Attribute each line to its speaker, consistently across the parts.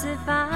Speaker 1: 此番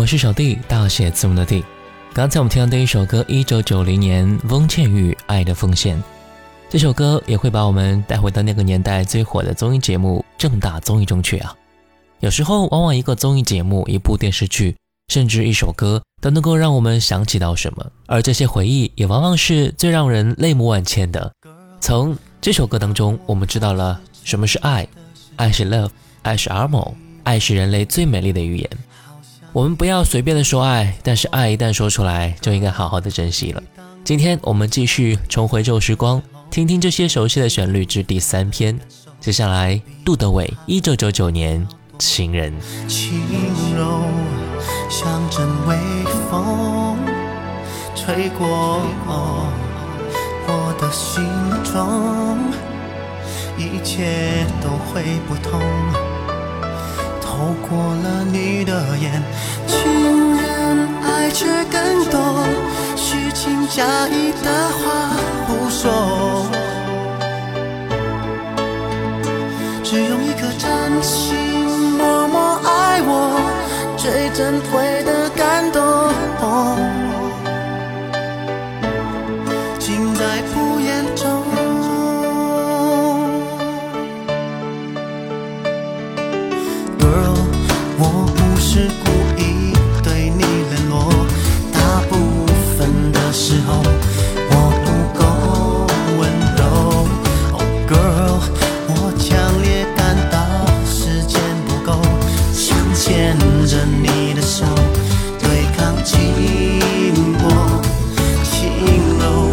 Speaker 1: 我是小弟，大写字母的弟。刚才我们听到的一首歌，一九九零年翁倩玉《爱的奉献》。这首歌也会把我们带回到那个年代最火的综艺节目《正大综艺》中去啊。有时候，往往一个综艺节目、一部电视剧，甚至一首歌，都能够让我们想起到什么，而这些回忆也往往是最让人泪目万千的。从这首歌当中，我们知道了什么是爱，爱是 love，爱是 a r m o 爱是人类最美丽的语言。我们不要随便的说爱，但是爱一旦说出来，就应该好好的珍惜了。今天我们继续重回旧时光，听听这些熟悉的旋律之第三篇。接下来，杜德伟，一九九九年，情人。
Speaker 2: 轻柔像阵微风，吹过我的心中，一切都会不同。熬过了你的眼，情人爱却更多，虚情。假意的话不说，只用一颗真心默默爱我，最珍贵轻柔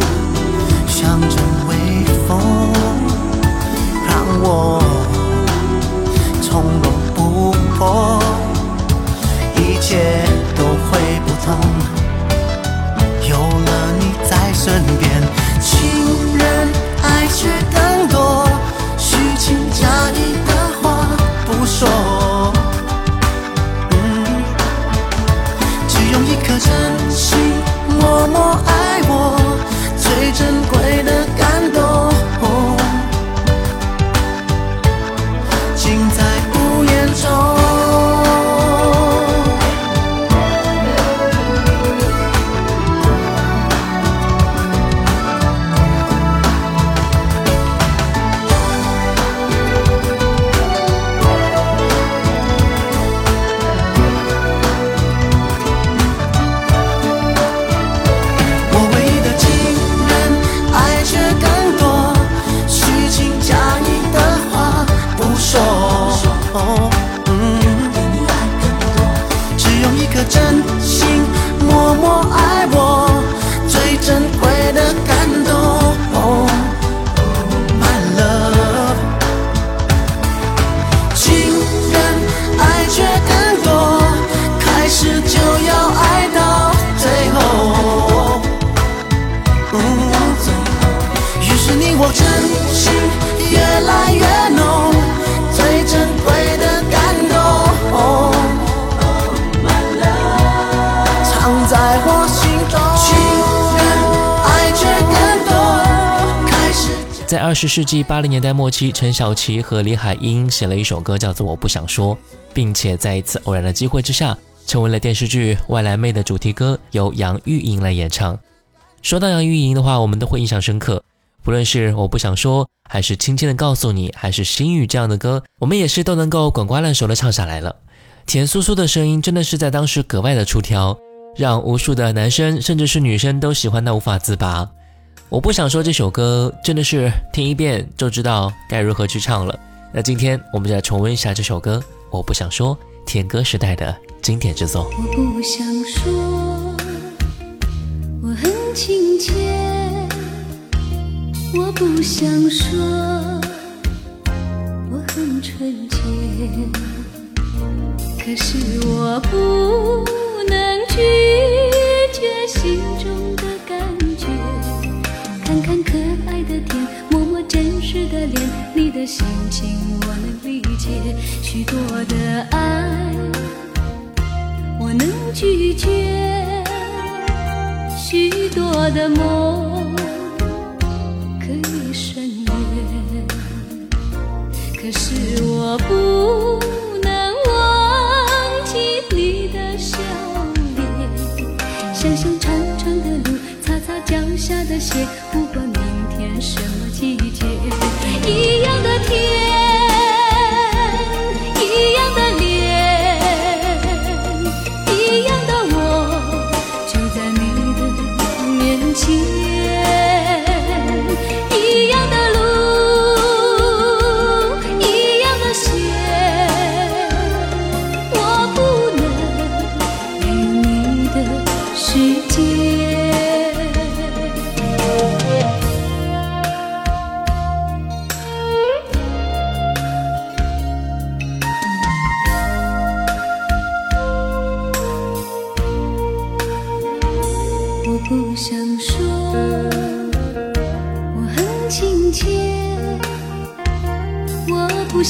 Speaker 2: 哦。嗯，只用一颗真心默默爱我，最珍贵的感
Speaker 3: 二十世纪八零年代末期，陈小琪和李海英写了一首歌，叫做《我不想说》，并且在一次偶然的机会之下，成为了电视剧《外来妹》的主题歌，由杨钰莹来演唱。说到杨钰莹的话，我们都会印象深刻。不论是我不想说，还是轻轻的告诉你，还是心语这样的歌，我们也是都能够滚瓜烂熟的唱下来了。甜酥酥的声音真的是在当时格外的出挑，让无数的男生甚至是女生都喜欢到无法自拔。我不想说这首歌真的是听一遍就知道该如何去唱了。那今天我们就来重温一下这首歌《我不想说》，甜歌时代的经典之作。
Speaker 4: 我不想说，我很亲切。我不想说，我很纯洁。可是我不能拒绝心真实的脸，你的心情我能理解。许多的爱。我能拒绝许多的梦，可以省略，可是我不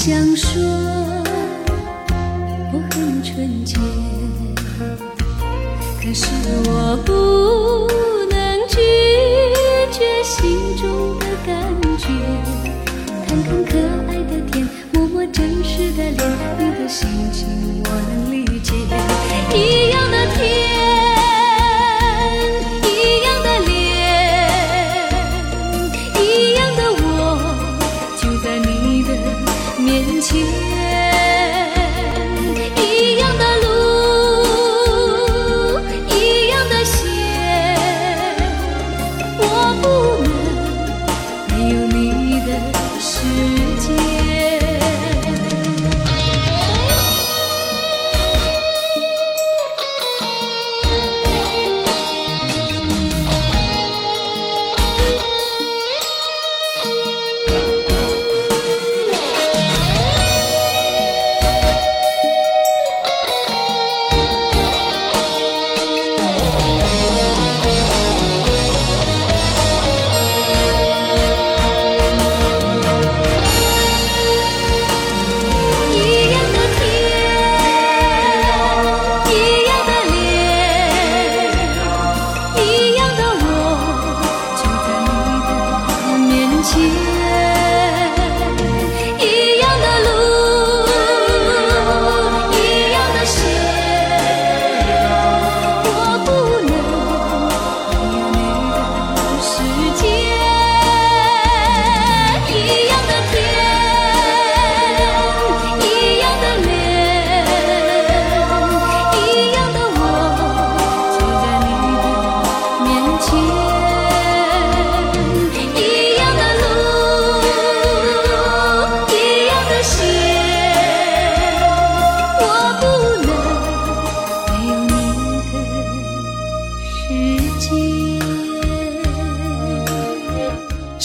Speaker 4: 相守。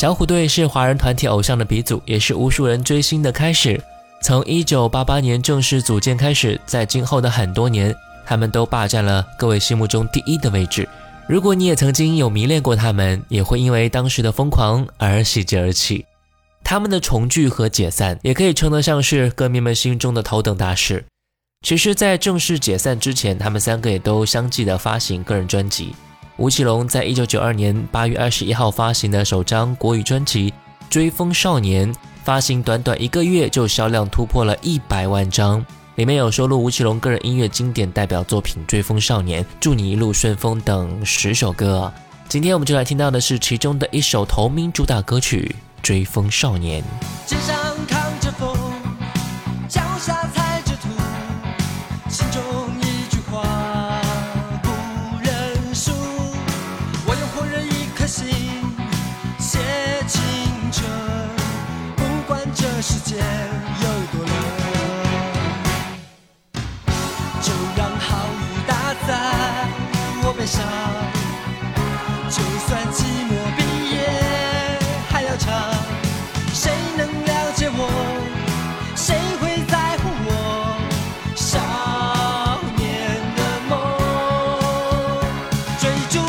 Speaker 5: 小虎队是华人团体偶像的鼻祖，也是无数人追星的开始。从一九八八年正式组建开始，在今后的很多年，他们都霸占了各位心目中第一的位置。如果你也曾经有迷恋过他们，也会因为当时的疯狂而喜极而泣。他们的重聚和解散，也可以称得上是歌迷们心中的头等大事。其实，在正式解散之前，他们三个也都相继的发行个人专辑。吴奇隆在一九九二年八月二十一号发行的首张国语专辑《追风少年》，发行短短一个月就销量突破了一百万张，里面有收录吴奇隆个人音乐经典代表作品《追风少年》《祝你一路顺风》等十首歌。今天我们就来听到的是其中的一首同名主打歌曲《追风少年》。追逐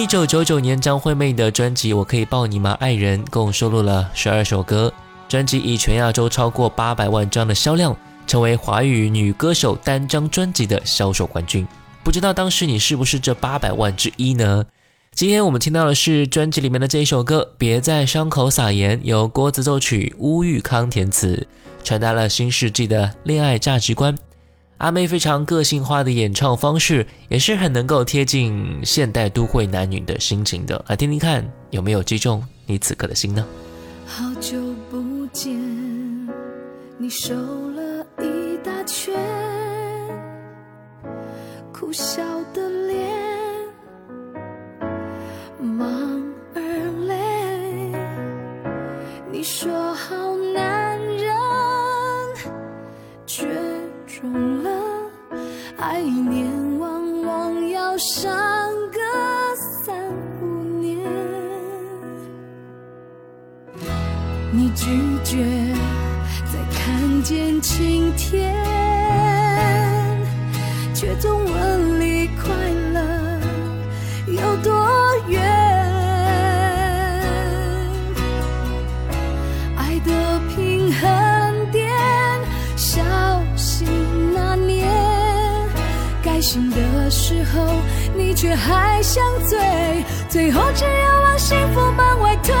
Speaker 5: 一九九九年，张惠妹的专辑《我可以抱你吗，爱人》共收录了十二首歌，专辑以全亚洲超过八百万张的销量，成为华语女歌手单张专辑的销售冠军。不知道当时你是不是这八百万之一呢？今天我们听到的是专辑里面的这一首歌《别在伤口撒盐》，由郭子奏曲，乌玉康填词，传达了新世纪的恋爱价值观。阿妹非常个性化的演唱方式，也是很能够贴近现代都会男女的心情的。来听听看，有没有击中你此刻的心呢？
Speaker 4: 好久不见，你瘦了一大圈，苦笑的拒绝再看见。晴天，却总问离快乐有多远。爱的平衡点，小心那年。该醒的时候，你却还想醉，最后只有往幸福门外推。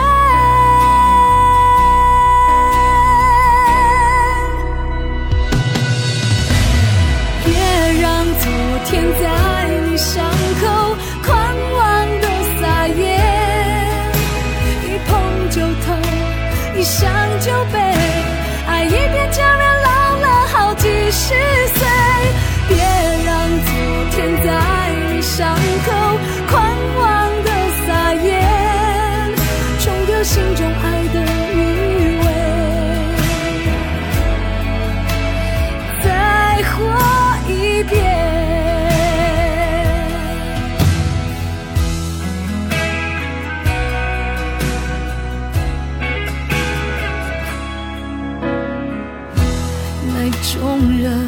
Speaker 4: 那种人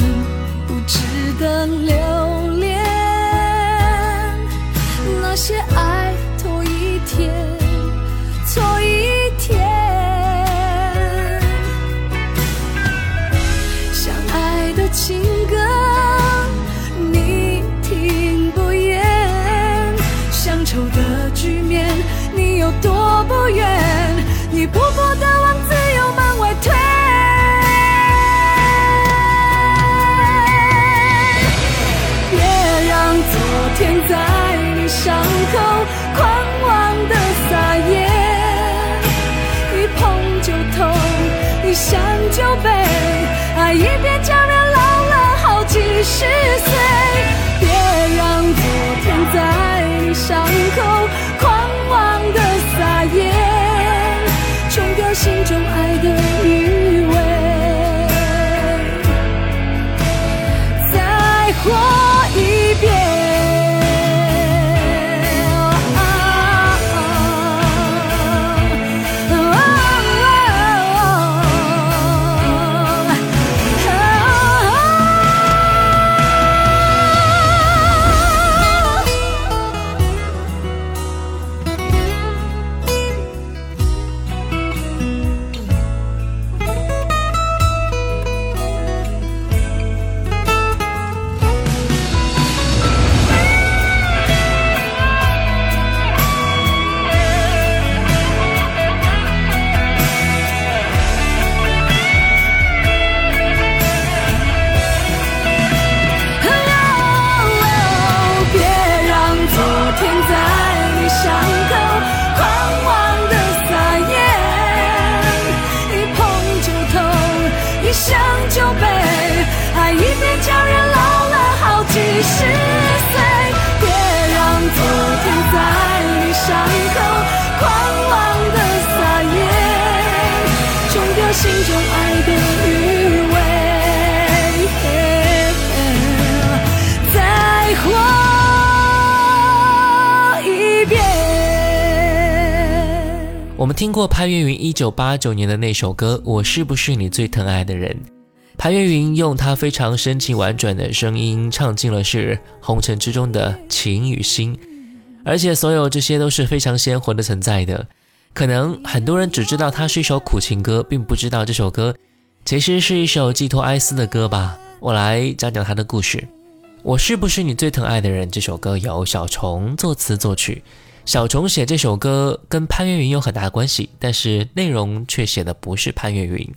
Speaker 4: 不值得留恋，那些爱爱的
Speaker 3: 我们听过潘越云一九八九年的那首歌《我是不是你最疼爱的人》。潘越云用他非常深情婉转的声音唱尽了是红尘之中的情与心，而且所有这些都是非常鲜活的存在的。可能很多人只知道它是一首苦情歌，并不知道这首歌其实是一首寄托哀思的歌吧。我来讲讲它的故事。我是不是你最疼爱的人？这首歌由小虫作词作曲。小虫写这首歌跟潘越云有很大关系，但是内容却写的不是潘越云。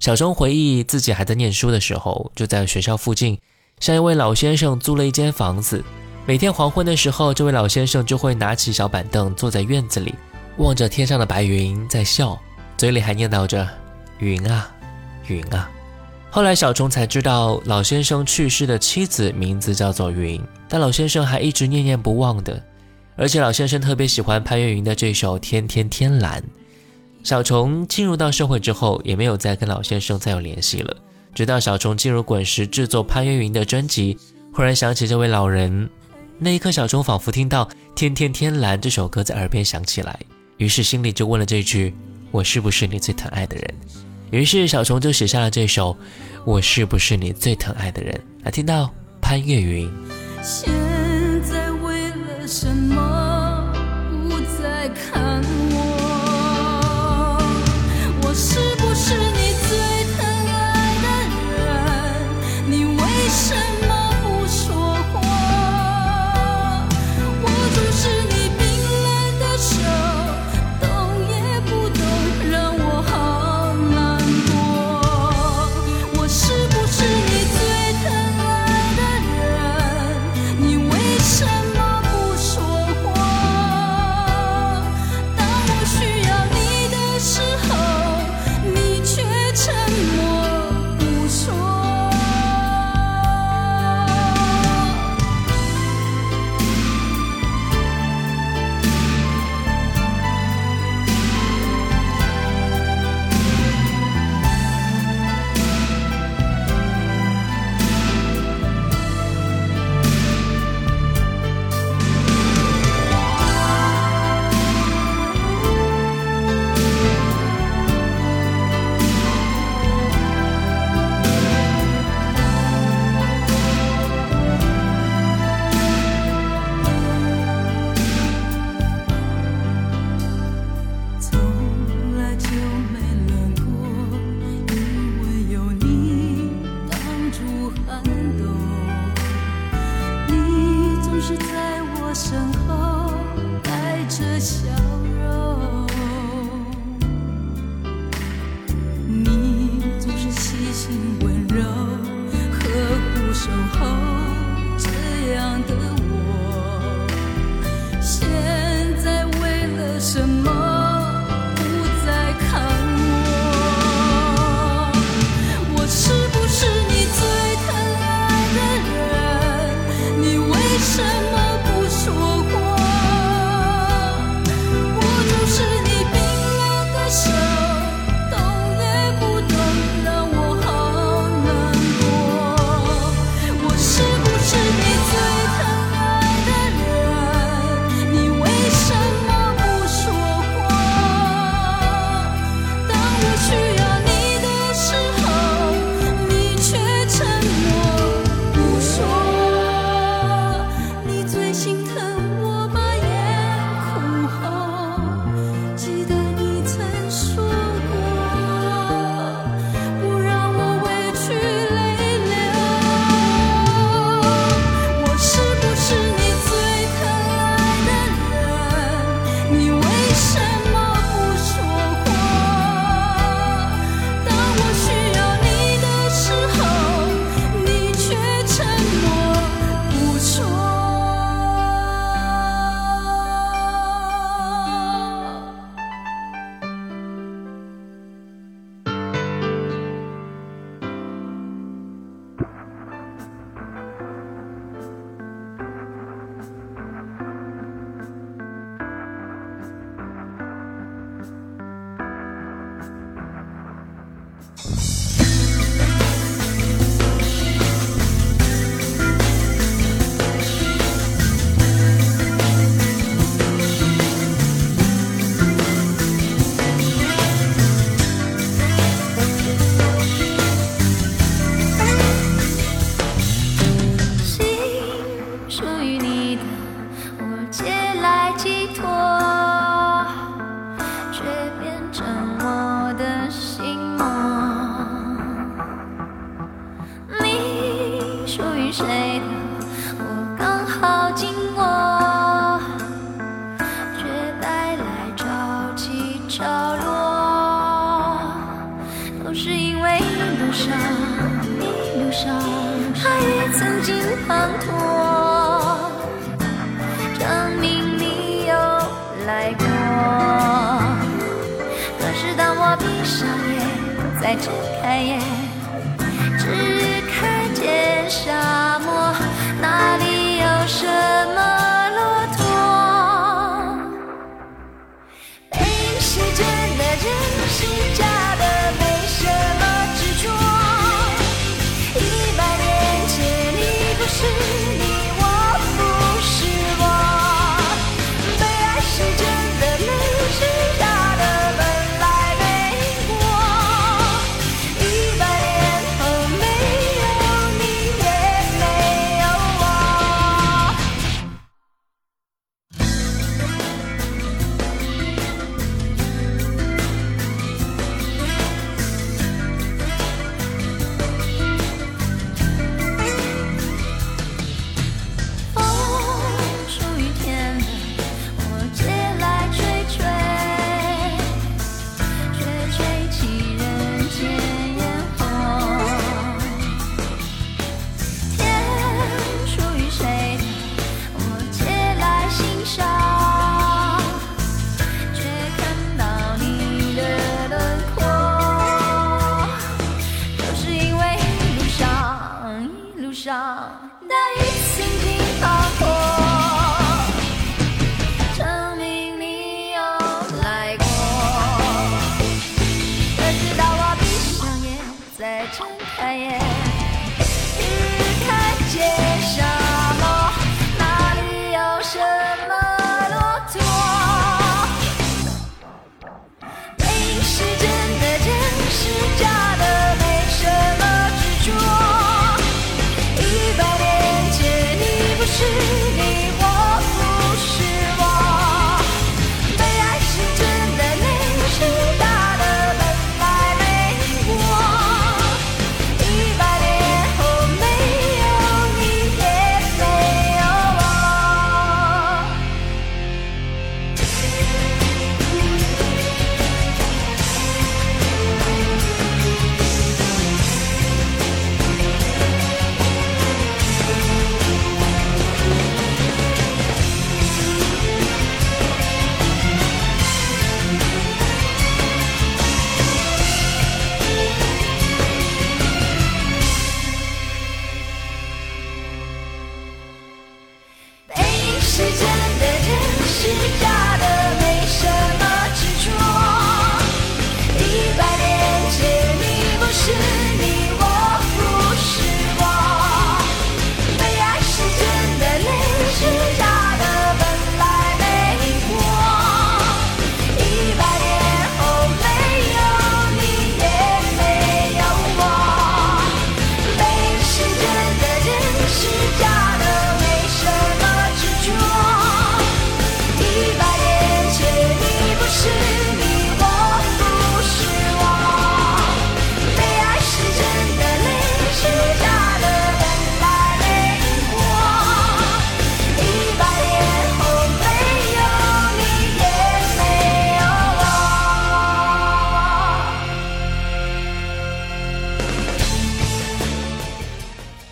Speaker 3: 小虫回忆自己还在念书的时候，就在学校附近向一位老先生租了一间房子。每天黄昏的时候，这位老先生就会拿起小板凳坐在院子里，望着天上的白云在笑，嘴里还念叨着“云啊，云啊”。后来小虫才知道，老先生去世的妻子名字叫做云，但老先生还一直念念不忘的。而且老先生特别喜欢潘越云的这首《天天天蓝》。小虫进入到社会之后，也没有再跟老先生再有联系了。直到小虫进入滚石制作潘越云的专辑，忽然想起这位老人，那一刻，小虫仿佛听到《天天天蓝》这首歌在耳边响起来，于是心里就问了这句：“我是不是你最疼爱的人？”于
Speaker 4: 是小虫就写下了这首《我是不是你最疼爱的人》。来听到潘越云。
Speaker 1: 谁呢？我刚好经过，却带来潮起潮落。都是因为一路上，一路上，爱曾经滂沱，证明你有来过。可是当我闭上眼，再睁开眼。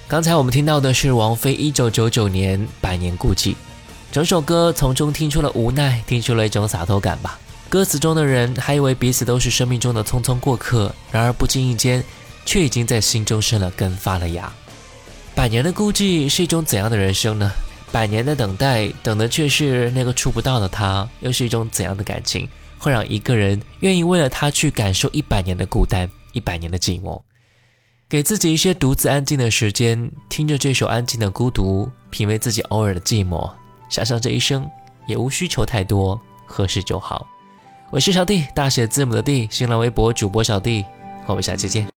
Speaker 3: 刚才我们听到的是王菲一九九九年《百年孤寂》，整首歌从中听出了无奈，听出了一种洒脱感吧。歌词中的人还以为彼此都是生命中的匆匆过客，然而不经意间，却已经在心中生了根发了芽。百年的孤寂是一种怎样的人生呢？百年的等待，等的却是那个触不到的他，又是一种怎样的感情，会让一个人愿意为了他去感受一百年的孤单，一百年的寂寞？给自己一些独自安静的时间，听着这首安静的孤独，品味自己偶尔的寂寞，想想这一生也无需求太多，合适就好。我是小弟，大写字母的弟，新浪微博主播小弟，我们下期见。